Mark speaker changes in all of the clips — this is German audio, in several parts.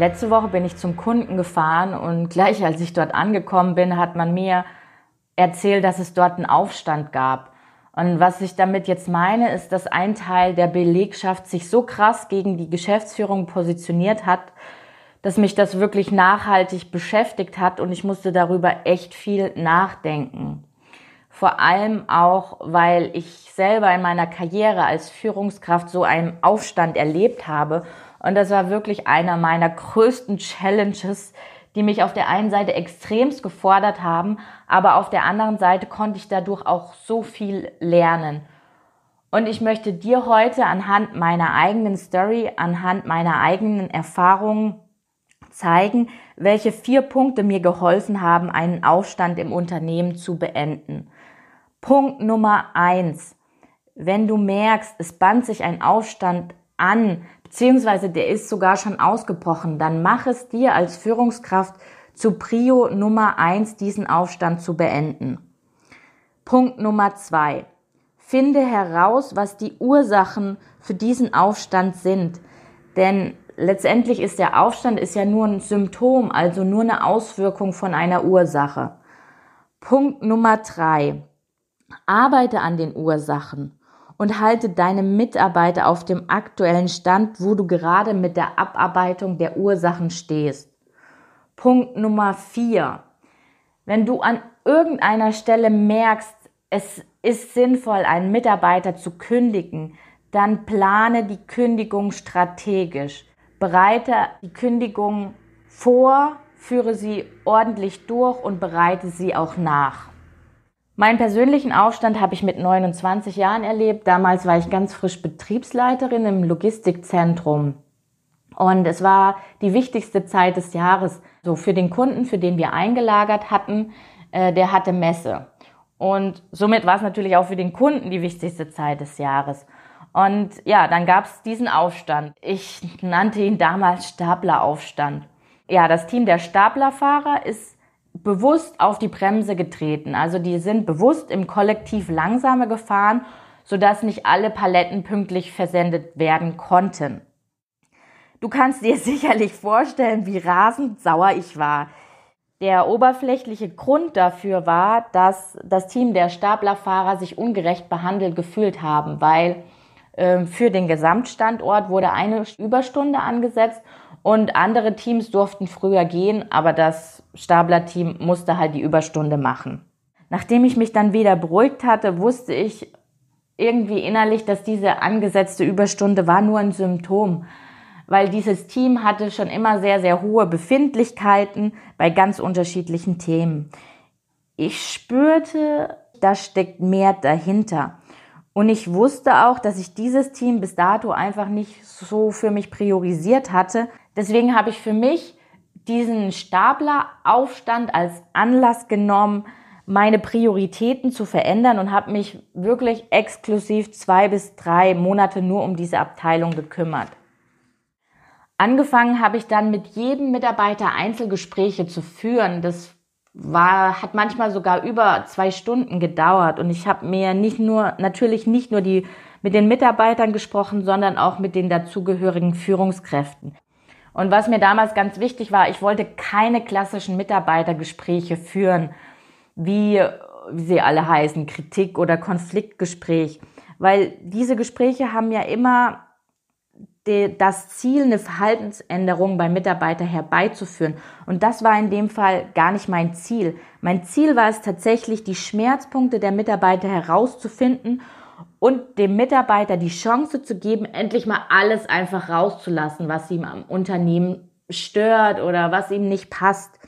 Speaker 1: Letzte Woche bin ich zum Kunden gefahren und gleich als ich dort angekommen bin, hat man mir erzählt, dass es dort einen Aufstand gab. Und was ich damit jetzt meine, ist, dass ein Teil der Belegschaft sich so krass gegen die Geschäftsführung positioniert hat, dass mich das wirklich nachhaltig beschäftigt hat und ich musste darüber echt viel nachdenken. Vor allem auch, weil ich selber in meiner Karriere als Führungskraft so einen Aufstand erlebt habe und das war wirklich einer meiner größten Challenges, die mich auf der einen Seite extremst gefordert haben, aber auf der anderen Seite konnte ich dadurch auch so viel lernen. Und ich möchte dir heute anhand meiner eigenen Story, anhand meiner eigenen Erfahrungen zeigen, welche vier Punkte mir geholfen haben, einen Aufstand im Unternehmen zu beenden. Punkt Nummer eins. Wenn du merkst, es band sich ein Aufstand an, beziehungsweise der ist sogar schon ausgebrochen, dann mach es dir als Führungskraft zu Prio Nummer eins, diesen Aufstand zu beenden. Punkt Nummer zwei. Finde heraus, was die Ursachen für diesen Aufstand sind. Denn letztendlich ist der Aufstand ist ja nur ein Symptom, also nur eine Auswirkung von einer Ursache. Punkt Nummer drei. Arbeite an den Ursachen und halte deine Mitarbeiter auf dem aktuellen Stand, wo du gerade mit der Abarbeitung der Ursachen stehst. Punkt Nummer vier. Wenn du an irgendeiner Stelle merkst, es ist sinnvoll, einen Mitarbeiter zu kündigen, dann plane die Kündigung strategisch. Bereite die Kündigung vor, führe sie ordentlich durch und bereite sie auch nach. Meinen persönlichen Aufstand habe ich mit 29 Jahren erlebt. Damals war ich ganz frisch Betriebsleiterin im Logistikzentrum. Und es war die wichtigste Zeit des Jahres. So für den Kunden, für den wir eingelagert hatten, äh, der hatte Messe. Und somit war es natürlich auch für den Kunden die wichtigste Zeit des Jahres. Und ja, dann gab es diesen Aufstand. Ich nannte ihn damals Stapleraufstand. Ja, das Team der Staplerfahrer ist bewusst auf die Bremse getreten. Also die sind bewusst im Kollektiv langsamer gefahren, sodass nicht alle Paletten pünktlich versendet werden konnten. Du kannst dir sicherlich vorstellen, wie rasend sauer ich war. Der oberflächliche Grund dafür war, dass das Team der Staplerfahrer sich ungerecht behandelt gefühlt haben, weil für den Gesamtstandort wurde eine Überstunde angesetzt und andere Teams durften früher gehen, aber das Stabler-Team musste halt die Überstunde machen. Nachdem ich mich dann wieder beruhigt hatte, wusste ich irgendwie innerlich, dass diese angesetzte Überstunde war nur ein Symptom, weil dieses Team hatte schon immer sehr, sehr hohe Befindlichkeiten bei ganz unterschiedlichen Themen. Ich spürte, da steckt mehr dahinter. Und ich wusste auch, dass ich dieses Team bis dato einfach nicht so für mich priorisiert hatte. Deswegen habe ich für mich diesen Stapleraufstand als Anlass genommen, meine Prioritäten zu verändern und habe mich wirklich exklusiv zwei bis drei Monate nur um diese Abteilung gekümmert. Angefangen habe ich dann mit jedem Mitarbeiter Einzelgespräche zu führen. Das war, hat manchmal sogar über zwei Stunden gedauert und ich habe mir nicht nur, natürlich nicht nur die, mit den Mitarbeitern gesprochen, sondern auch mit den dazugehörigen Führungskräften. Und was mir damals ganz wichtig war, ich wollte keine klassischen Mitarbeitergespräche führen, wie, wie sie alle heißen, Kritik oder Konfliktgespräch, weil diese Gespräche haben ja immer die, das Ziel, eine Verhaltensänderung beim Mitarbeiter herbeizuführen. Und das war in dem Fall gar nicht mein Ziel. Mein Ziel war es tatsächlich, die Schmerzpunkte der Mitarbeiter herauszufinden und dem Mitarbeiter die Chance zu geben, endlich mal alles einfach rauszulassen, was ihm am Unternehmen stört oder was ihm nicht passt,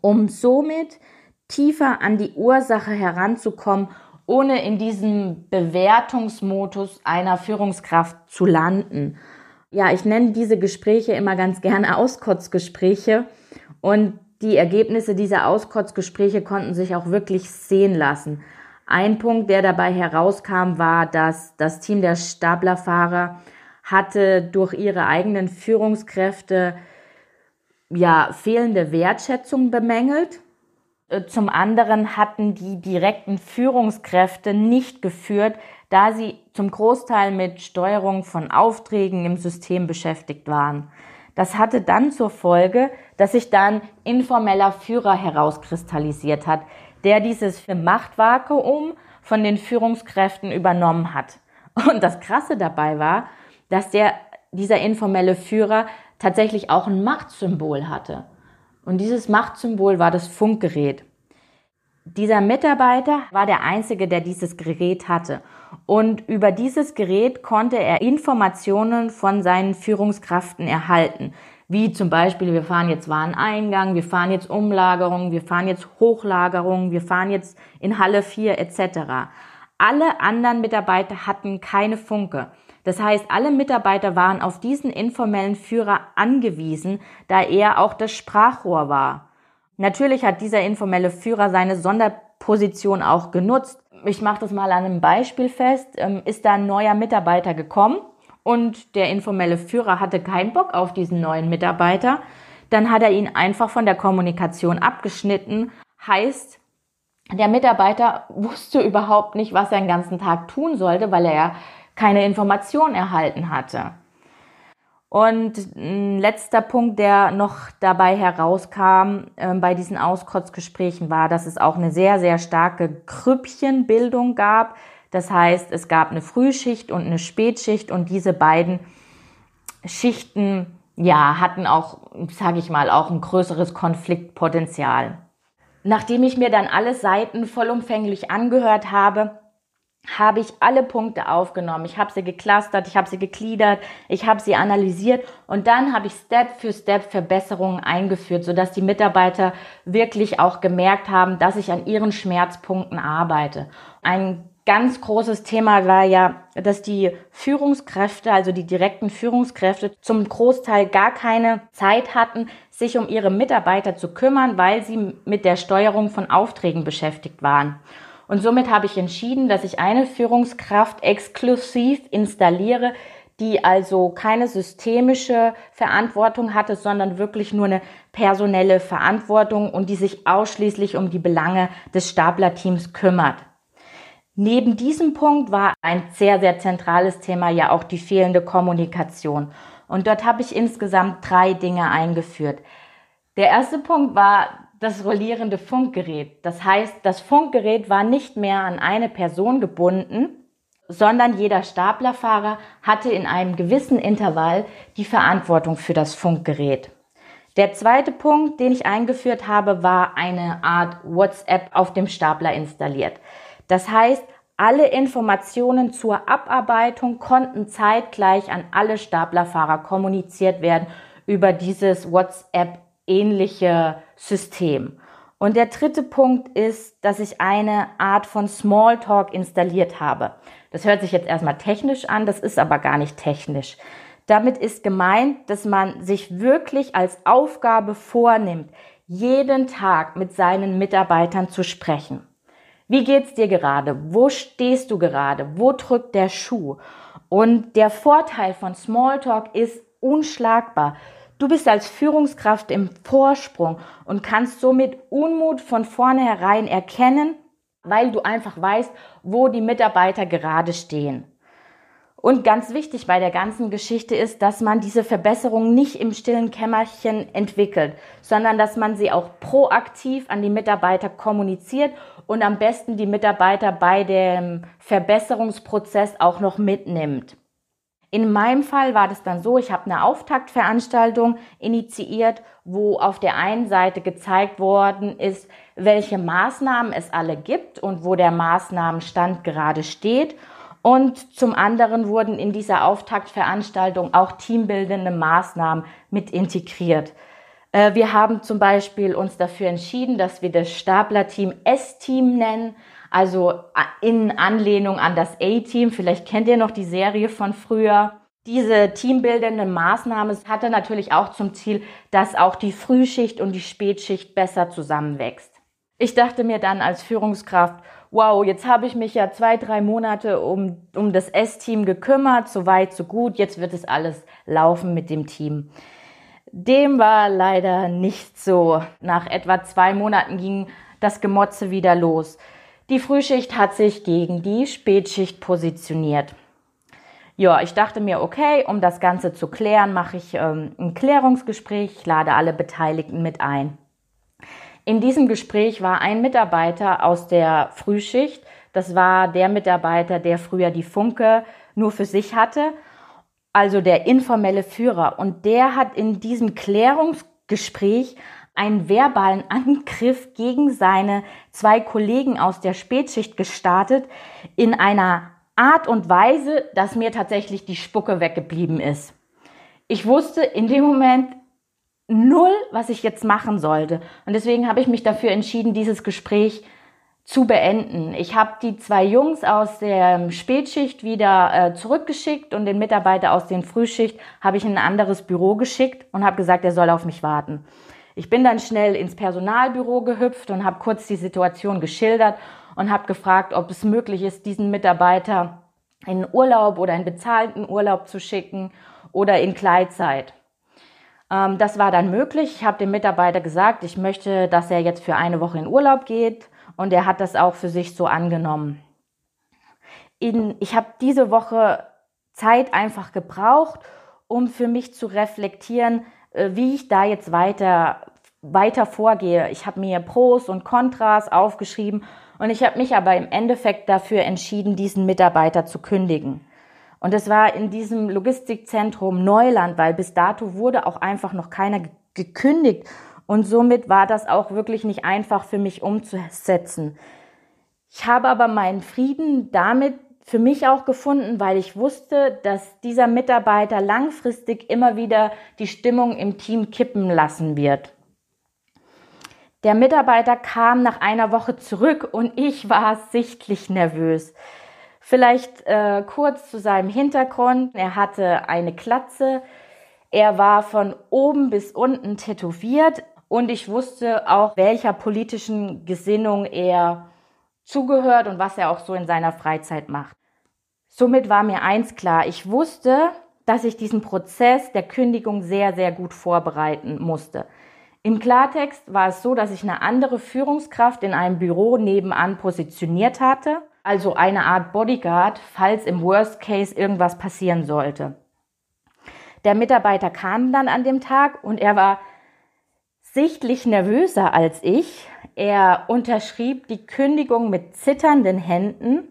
Speaker 1: um somit tiefer an die Ursache heranzukommen ohne in diesem Bewertungsmodus einer Führungskraft zu landen. Ja, ich nenne diese Gespräche immer ganz gerne Auskotzgespräche und die Ergebnisse dieser Auskotzgespräche konnten sich auch wirklich sehen lassen. Ein Punkt, der dabei herauskam, war, dass das Team der Staplerfahrer hatte durch ihre eigenen Führungskräfte ja fehlende Wertschätzung bemängelt. Äh, zum anderen hatten die direkten Führungskräfte nicht geführt, da sie zum Großteil mit Steuerung von Aufträgen im System beschäftigt waren. Das hatte dann zur Folge, dass sich dann informeller Führer herauskristallisiert hat, der dieses Machtvakuum von den Führungskräften übernommen hat. Und das Krasse dabei war, dass der, dieser informelle Führer tatsächlich auch ein Machtsymbol hatte. Und dieses Machtsymbol war das Funkgerät. Dieser Mitarbeiter war der Einzige, der dieses Gerät hatte. Und über dieses Gerät konnte er Informationen von seinen Führungskräften erhalten. Wie zum Beispiel, wir fahren jetzt Wareneingang, wir fahren jetzt Umlagerung, wir fahren jetzt Hochlagerung, wir fahren jetzt in Halle 4 etc. Alle anderen Mitarbeiter hatten keine Funke. Das heißt, alle Mitarbeiter waren auf diesen informellen Führer angewiesen, da er auch das Sprachrohr war. Natürlich hat dieser informelle Führer seine Sonderposition auch genutzt. Ich mache das mal an einem Beispiel fest. Ähm, ist da ein neuer Mitarbeiter gekommen und der informelle Führer hatte keinen Bock auf diesen neuen Mitarbeiter, dann hat er ihn einfach von der Kommunikation abgeschnitten. Heißt, der Mitarbeiter wusste überhaupt nicht, was er den ganzen Tag tun sollte, weil er ja keine Information erhalten hatte. Und ein letzter Punkt, der noch dabei herauskam äh, bei diesen Auskotzgesprächen, war, dass es auch eine sehr, sehr starke Krüppchenbildung gab. Das heißt, es gab eine Frühschicht und eine Spätschicht und diese beiden Schichten, ja, hatten auch, sage ich mal, auch ein größeres Konfliktpotenzial. Nachdem ich mir dann alle Seiten vollumfänglich angehört habe, habe ich alle Punkte aufgenommen. Ich habe sie geclustert, ich habe sie gegliedert, ich habe sie analysiert und dann habe ich Step für Step Verbesserungen eingeführt, sodass die Mitarbeiter wirklich auch gemerkt haben, dass ich an ihren Schmerzpunkten arbeite. Ein ganz großes Thema war ja, dass die Führungskräfte, also die direkten Führungskräfte, zum Großteil gar keine Zeit hatten, sich um ihre Mitarbeiter zu kümmern, weil sie mit der Steuerung von Aufträgen beschäftigt waren. Und somit habe ich entschieden, dass ich eine Führungskraft exklusiv installiere, die also keine systemische Verantwortung hatte, sondern wirklich nur eine personelle Verantwortung und die sich ausschließlich um die Belange des Staplerteams kümmert. Neben diesem Punkt war ein sehr, sehr zentrales Thema ja auch die fehlende Kommunikation. Und dort habe ich insgesamt drei Dinge eingeführt. Der erste Punkt war das rollierende Funkgerät. Das heißt, das Funkgerät war nicht mehr an eine Person gebunden, sondern jeder Staplerfahrer hatte in einem gewissen Intervall die Verantwortung für das Funkgerät. Der zweite Punkt, den ich eingeführt habe, war eine Art WhatsApp auf dem Stapler installiert. Das heißt, alle Informationen zur Abarbeitung konnten zeitgleich an alle Staplerfahrer kommuniziert werden über dieses WhatsApp ähnliche System. Und der dritte Punkt ist, dass ich eine Art von Smalltalk installiert habe. Das hört sich jetzt erstmal technisch an, das ist aber gar nicht technisch. Damit ist gemeint, dass man sich wirklich als Aufgabe vornimmt, jeden Tag mit seinen Mitarbeitern zu sprechen. Wie geht's dir gerade? Wo stehst du gerade? Wo drückt der Schuh? Und der Vorteil von Smalltalk ist unschlagbar. Du bist als Führungskraft im Vorsprung und kannst somit Unmut von vornherein erkennen, weil du einfach weißt, wo die Mitarbeiter gerade stehen. Und ganz wichtig bei der ganzen Geschichte ist, dass man diese Verbesserung nicht im stillen Kämmerchen entwickelt, sondern dass man sie auch proaktiv an die Mitarbeiter kommuniziert und am besten die Mitarbeiter bei dem Verbesserungsprozess auch noch mitnimmt. In meinem Fall war das dann so, ich habe eine Auftaktveranstaltung initiiert, wo auf der einen Seite gezeigt worden ist, welche Maßnahmen es alle gibt und wo der Maßnahmenstand gerade steht. Und zum anderen wurden in dieser Auftaktveranstaltung auch teambildende Maßnahmen mit integriert. Äh, wir haben zum Beispiel uns dafür entschieden, dass wir das Staplerteam S-Team nennen also in Anlehnung an das A-Team. Vielleicht kennt ihr noch die Serie von früher. Diese teambildende Maßnahme hatte natürlich auch zum Ziel, dass auch die Frühschicht und die Spätschicht besser zusammenwächst. Ich dachte mir dann als Führungskraft, wow, jetzt habe ich mich ja zwei, drei Monate um, um das S-Team gekümmert, so weit, so gut, jetzt wird es alles laufen mit dem Team. Dem war leider nicht so. Nach etwa zwei Monaten ging das Gemotze wieder los. Die Frühschicht hat sich gegen die Spätschicht positioniert. Ja, ich dachte mir, okay, um das Ganze zu klären, mache ich ähm, ein Klärungsgespräch, lade alle Beteiligten mit ein. In diesem Gespräch war ein Mitarbeiter aus der Frühschicht. Das war der Mitarbeiter, der früher die Funke nur für sich hatte, also der informelle Führer. Und der hat in diesem Klärungsgespräch einen verbalen Angriff gegen seine zwei Kollegen aus der Spätschicht gestartet in einer Art und Weise, dass mir tatsächlich die Spucke weggeblieben ist. Ich wusste in dem Moment null, was ich jetzt machen sollte. Und deswegen habe ich mich dafür entschieden, dieses Gespräch zu beenden. Ich habe die zwei Jungs aus der Spätschicht wieder äh, zurückgeschickt und den Mitarbeiter aus der Frühschicht habe ich in ein anderes Büro geschickt und habe gesagt, er soll auf mich warten. Ich bin dann schnell ins Personalbüro gehüpft und habe kurz die Situation geschildert und habe gefragt, ob es möglich ist, diesen Mitarbeiter in Urlaub oder in bezahlten Urlaub zu schicken oder in Kleidzeit. Ähm, das war dann möglich. Ich habe dem Mitarbeiter gesagt, ich möchte, dass er jetzt für eine Woche in Urlaub geht und er hat das auch für sich so angenommen. In, ich habe diese Woche Zeit einfach gebraucht, um für mich zu reflektieren, wie ich da jetzt weiter, weiter vorgehe. Ich habe mir Pros und Kontras aufgeschrieben und ich habe mich aber im Endeffekt dafür entschieden, diesen Mitarbeiter zu kündigen. Und es war in diesem Logistikzentrum Neuland, weil bis dato wurde auch einfach noch keiner gekündigt. Und somit war das auch wirklich nicht einfach für mich umzusetzen. Ich habe aber meinen Frieden damit für mich auch gefunden, weil ich wusste, dass dieser Mitarbeiter langfristig immer wieder die Stimmung im Team kippen lassen wird. Der Mitarbeiter kam nach einer Woche zurück und ich war sichtlich nervös. Vielleicht äh, kurz zu seinem Hintergrund. Er hatte eine Klatze. Er war von oben bis unten tätowiert und ich wusste auch, welcher politischen Gesinnung er zugehört und was er auch so in seiner Freizeit macht. Somit war mir eins klar. Ich wusste, dass ich diesen Prozess der Kündigung sehr, sehr gut vorbereiten musste. Im Klartext war es so, dass ich eine andere Führungskraft in einem Büro nebenan positioniert hatte, also eine Art Bodyguard, falls im Worst Case irgendwas passieren sollte. Der Mitarbeiter kam dann an dem Tag und er war sichtlich nervöser als ich. Er unterschrieb die Kündigung mit zitternden Händen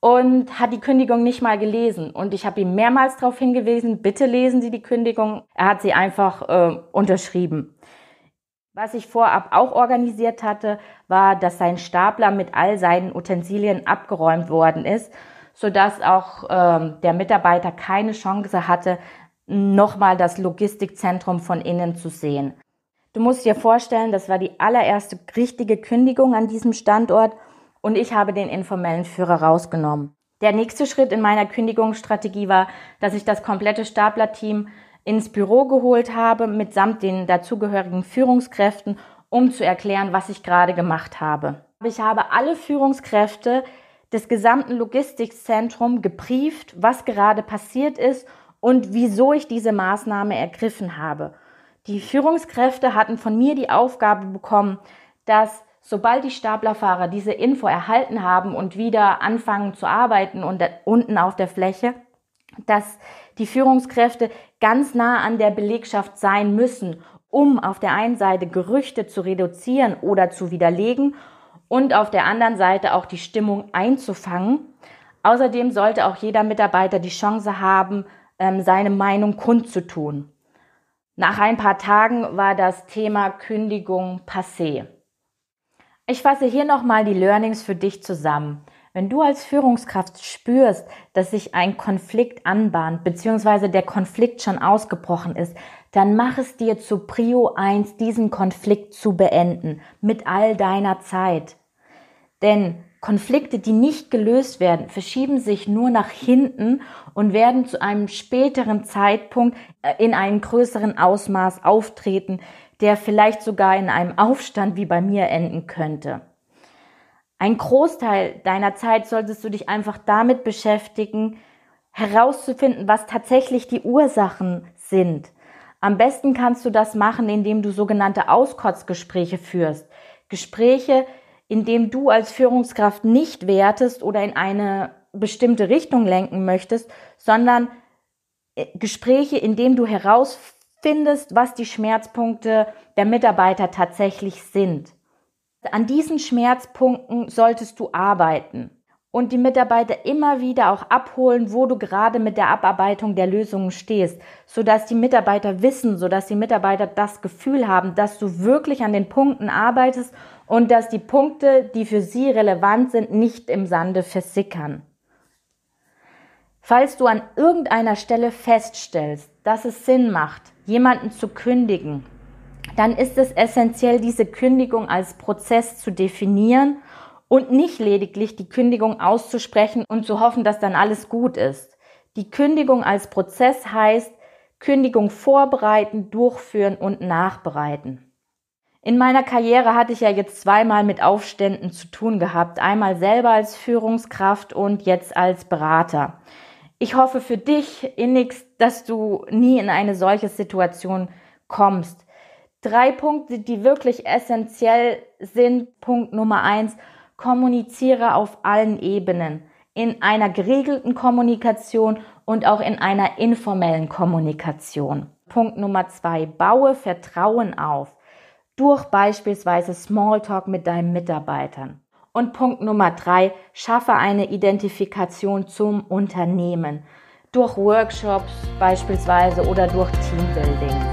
Speaker 1: und hat die Kündigung nicht mal gelesen. Und ich habe ihm mehrmals darauf hingewiesen, bitte lesen Sie die Kündigung. Er hat sie einfach äh, unterschrieben. Was ich vorab auch organisiert hatte, war, dass sein Stapler mit all seinen Utensilien abgeräumt worden ist, sodass auch ähm, der Mitarbeiter keine Chance hatte, nochmal das Logistikzentrum von innen zu sehen. Du musst dir vorstellen, das war die allererste richtige Kündigung an diesem Standort und ich habe den informellen Führer rausgenommen. Der nächste Schritt in meiner Kündigungsstrategie war, dass ich das komplette Staplerteam ins Büro geholt habe, mitsamt den dazugehörigen Führungskräften, um zu erklären, was ich gerade gemacht habe. Ich habe alle Führungskräfte des gesamten Logistikzentrums gebrieft, was gerade passiert ist und wieso ich diese Maßnahme ergriffen habe. Die Führungskräfte hatten von mir die Aufgabe bekommen, dass sobald die Staplerfahrer diese Info erhalten haben und wieder anfangen zu arbeiten und unten auf der Fläche, dass die Führungskräfte ganz nah an der Belegschaft sein müssen, um auf der einen Seite Gerüchte zu reduzieren oder zu widerlegen und auf der anderen Seite auch die Stimmung einzufangen. Außerdem sollte auch jeder Mitarbeiter die Chance haben, ähm, seine Meinung kundzutun. Nach ein paar Tagen war das Thema Kündigung passé. Ich fasse hier nochmal die Learnings für dich zusammen. Wenn du als Führungskraft spürst, dass sich ein Konflikt anbahnt, beziehungsweise der Konflikt schon ausgebrochen ist, dann mach es dir zu Prio 1, diesen Konflikt zu beenden, mit all deiner Zeit. Denn Konflikte, die nicht gelöst werden, verschieben sich nur nach hinten und werden zu einem späteren Zeitpunkt äh, in einem größeren Ausmaß auftreten, der vielleicht sogar in einem Aufstand wie bei mir enden könnte. Ein Großteil deiner Zeit solltest du dich einfach damit beschäftigen, herauszufinden, was tatsächlich die Ursachen sind. Am besten kannst du das machen, indem du sogenannte Auskotzgespräche führst. Gespräche, in dem du als Führungskraft nicht wertest oder in eine bestimmte Richtung lenken möchtest, sondern äh, Gespräche, in dem du herausfindest, was die Schmerzpunkte der Mitarbeiter tatsächlich sind. An diesen Schmerzpunkten solltest du arbeiten und die Mitarbeiter immer wieder auch abholen, wo du gerade mit der Abarbeitung der Lösungen stehst, sodass die Mitarbeiter wissen, sodass die Mitarbeiter das Gefühl haben, dass du wirklich an den Punkten arbeitest und dass die Punkte, die für sie relevant sind, nicht im Sande versickern. Falls du an irgendeiner Stelle feststellst, dass es Sinn macht, jemanden zu kündigen, dann ist es essentiell, diese Kündigung als Prozess zu definieren und nicht lediglich die Kündigung auszusprechen und zu hoffen, dass dann alles gut ist. Die Kündigung als Prozess heißt Kündigung vorbereiten, durchführen und nachbereiten. In meiner Karriere hatte ich ja jetzt zweimal mit Aufständen zu tun gehabt, einmal selber als Führungskraft und jetzt als Berater. Ich hoffe für dich innigst, dass du nie in eine solche Situation kommst. Drei Punkte, die wirklich essentiell sind. Punkt Nummer eins, kommuniziere auf allen Ebenen. In einer geregelten Kommunikation und auch in einer informellen Kommunikation. Punkt Nummer zwei, baue Vertrauen auf. Durch beispielsweise Smalltalk mit deinen Mitarbeitern. Und Punkt Nummer drei, schaffe eine Identifikation zum Unternehmen. Durch Workshops beispielsweise oder durch Teambuilding.